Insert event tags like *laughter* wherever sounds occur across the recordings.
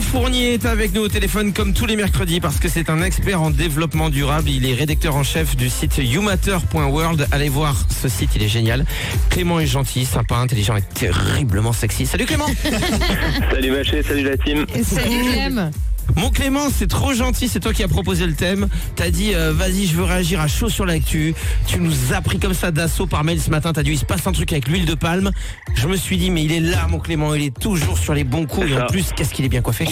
Fournier est avec nous au téléphone comme tous les mercredis parce que c'est un expert en développement durable. Il est rédacteur en chef du site youmatter.world. Allez voir ce site, il est génial. Clément est gentil, sympa, intelligent et terriblement sexy. Salut Clément *laughs* Salut Vaché, salut la team. Salut Clem. Mon Clément, c'est trop gentil, c'est toi qui as proposé le thème. T'as dit, euh, vas-y, je veux réagir à chaud sur l'actu. Tu nous as pris comme ça d'assaut par mail ce matin. T'as dit, il se passe un truc avec l'huile de palme. Je me suis dit, mais il est là, mon Clément. Il est toujours sur les bons coups. Et en plus, qu'est-ce qu'il est bien coiffé.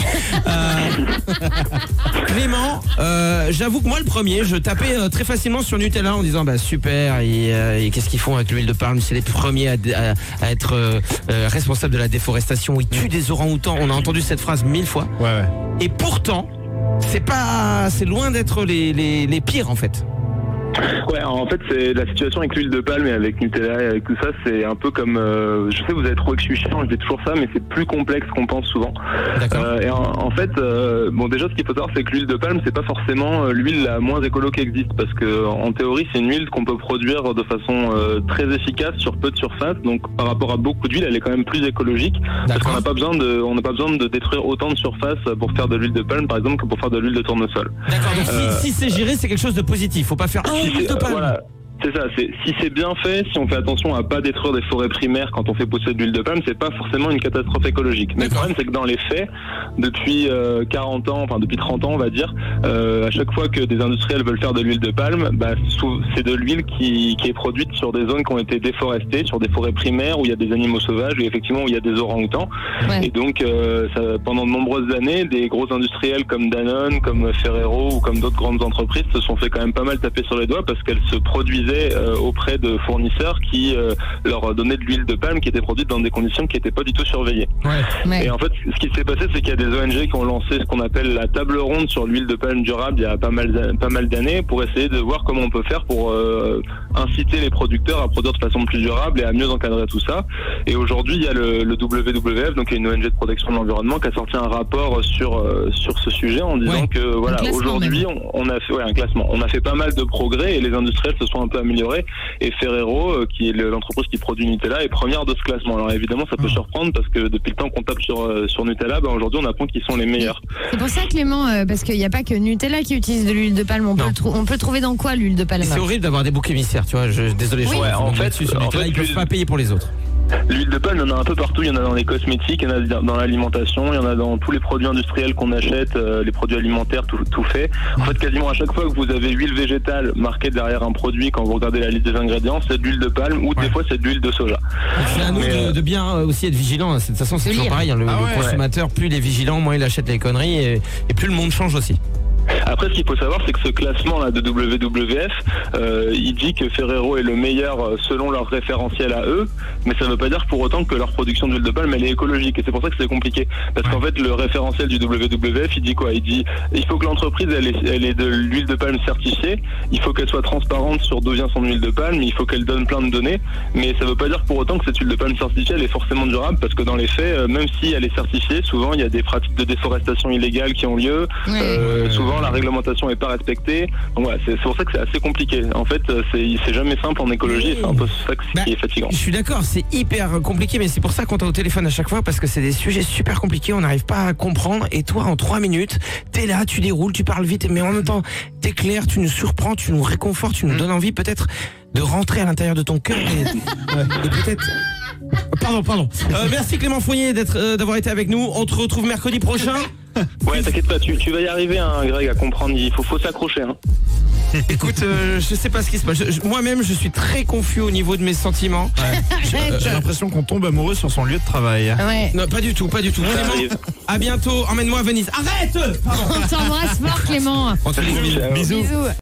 Euh, *laughs* Clément, euh, j'avoue que moi, le premier, je tapais très facilement sur Nutella en disant, bah super, et, et qu'est-ce qu'ils font avec l'huile de palme? C'est les premiers à, à- à être responsables de la déforestation. Ils tuent des orang-outans. On a entendu cette phrase mille fois. Ouais, ouais. Et pourtant, c'est pas, c'est loin d'être les, les, les pires en fait. Ouais, en fait, c'est la situation avec l'huile de palme et avec Nutella et avec tout ça, c'est un peu comme. euh, je sais que vous avez trouvé que je suis chiant, je dis toujours ça, mais c'est plus complexe qu'on pense souvent. D'accord. Euh, et en, en fait, euh, bon, déjà, ce qu'il faut savoir, c'est que l'huile de palme, c'est pas forcément euh, l'huile la moins écolo qui existe, parce que en théorie, c'est une huile qu'on peut produire de façon euh, très efficace sur peu de surface. Donc, par rapport à beaucoup d'huile, elle est quand même plus écologique, parce qu'on n'a pas besoin de, on n'a pas besoin de détruire autant de surface pour faire de l'huile de palme, par exemple, que pour faire de l'huile de tournesol. D'accord. Donc Euh, si, si c'est géré, c'est quelque chose de positif. Faut pas faire oh, C'est- de palme. voilà. C'est ça, si c'est bien fait, si on fait attention à pas détruire des forêts primaires quand on fait pousser de l'huile de palme, c'est pas forcément une catastrophe écologique. Mais le problème c'est que dans les faits, depuis euh, 40 ans, enfin depuis 30 ans on va dire, euh, à chaque fois que des industriels veulent faire de l'huile de palme, bah, c'est de l'huile qui, qui est produite sur des zones qui ont été déforestées, sur des forêts primaires où il y a des animaux sauvages et effectivement où il y a des orang-outans. Ouais. Et donc, euh, ça, pendant de nombreuses années, des gros industriels comme Danone, comme Ferrero ou comme d'autres grandes entreprises se sont fait quand même pas mal taper sur les doigts parce qu'elles se produisaient euh, auprès de fournisseurs qui euh, leur donnaient de l'huile de palme qui était produite dans des conditions qui n'étaient pas du tout surveillées. Ouais. Et en fait, ce qui s'est passé, c'est qu'il y a des ONG qui ont lancé ce qu'on appelle la table ronde sur l'huile de palme durable il y a pas mal, pas mal d'années pour essayer de voir comment on peut faire pour euh, inciter les producteurs à produire de façon plus durable et à mieux encadrer tout ça. Et aujourd'hui, il y a le, le WWF, donc il y a une ONG de protection de l'environnement, qui a sorti un rapport sur euh, sur ce sujet en disant Ouais. que voilà, aujourd'hui, on, on a fait ouais, un classement, on a fait pas mal de progrès et les industriels se sont un peu améliorés. Et Ferrero, euh, qui est le- l'entreprise qui produit Nutella, est première de ce classement. Alors évidemment, ça peut surprendre parce que depuis le temps qu'on tape sur euh, sur Nutella, ben, aujourd'hui, on apprend qu'ils sont les meilleurs. C'est pour ça Clément, euh, parce qu'il n'y a pas que Nutella qui utilise de l'huile de palme. On peut, on peut trouver dans quoi l'huile de palme? C'est horrible d'avoir des boucs émissaires, tu vois. Je, désolé, je Oui. suis Ouais, en fait, sur en Nutella, fait, ils peuvent l'huile- pas payer pour les autres. L'huile de palme, il y en a un peu partout. Il y en a dans les cosmétiques, il y en a dans l'alimentation, il y en a dans tous les produits industriels qu'on achète, euh, les produits alimentaires, tout, tout fait. En fait, quasiment à chaque fois que vous avez huile végétale marquée derrière un produit, quand vous regardez la liste des ingrédients, c'est de l'huile de palme ou Ouais. des fois c'est de l'huile de soja. C'est à nous Mais, de, de bien euh, aussi être vigilant. De toute façon, c'est toujours pareil. hein, Le, Ah le ouais. consommateur, plus il est vigilant, moins il achète les conneries et, et plus le monde change aussi. Après, ce qu'il faut savoir, c'est que ce classement là de WWF, euh, il dit que Ferrero est le meilleur euh, selon leur référentiel à eux, mais ça ne veut pas dire pour autant que leur production d'huile de palme elle est écologique. Et c'est pour ça que c'est compliqué, parce qu'en fait, le référentiel du WWF, il dit quoi? Il dit il faut que l'entreprise elle ait, elle ait de l'huile de palme certifiée, il faut qu'elle soit transparente sur d'où vient son huile de palme, il faut qu'elle donne plein de données, mais ça ne veut pas dire pour autant que cette huile de palme certifiée elle est forcément durable, parce que dans les faits, euh, même si elle est certifiée, souvent il y a des pratiques de déforestation illégale qui ont lieu. Ouais. Euh, souvent la réglementation est pas respectée. Donc voilà, c'est pour ça que c'est assez compliqué. En fait, euh, c'est jamais simple en écologie. et C'est un peu ça que- Bah, qui est fatigant. Je suis d'accord, c'est hyper compliqué, mais c'est pour ça qu'on t'a au téléphone à chaque fois, parce que c'est des sujets super compliqués, on n'arrive pas à comprendre. Et toi, en trois minutes, t'es là, tu déroules, tu parles vite, mais en même temps, t'es clair, tu nous surprends, tu nous réconfortes, tu nous donnes envie peut-être de rentrer à l'intérieur de ton cœur et, *laughs* et peut-être. Pardon, pardon. Euh, merci Clément Fournier d'être, euh, d'avoir été avec nous. On te retrouve mercredi prochain. *laughs* Ouais, t'inquiète pas, tu, tu vas y arriver, hein, Greg, à comprendre. Il faut, faut s'accrocher. Hein. *laughs* Écoute, euh, je sais pas ce qui se passe. Moi-même, je suis très confus au niveau de mes sentiments. *laughs* Arrête. J'ai l'impression qu'on tombe amoureux sur son lieu de travail. Ouais. Non, pas du tout, pas du tout. Clément, à bientôt. Emmène-moi à Venise. Arrête Pardon. On t'embrasse fort Clément. On te. Bisous. Bisous.